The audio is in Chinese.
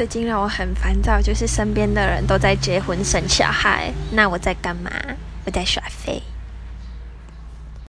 最近让我很烦躁，就是身边的人都在结婚生小孩，那我在干嘛？我在耍废。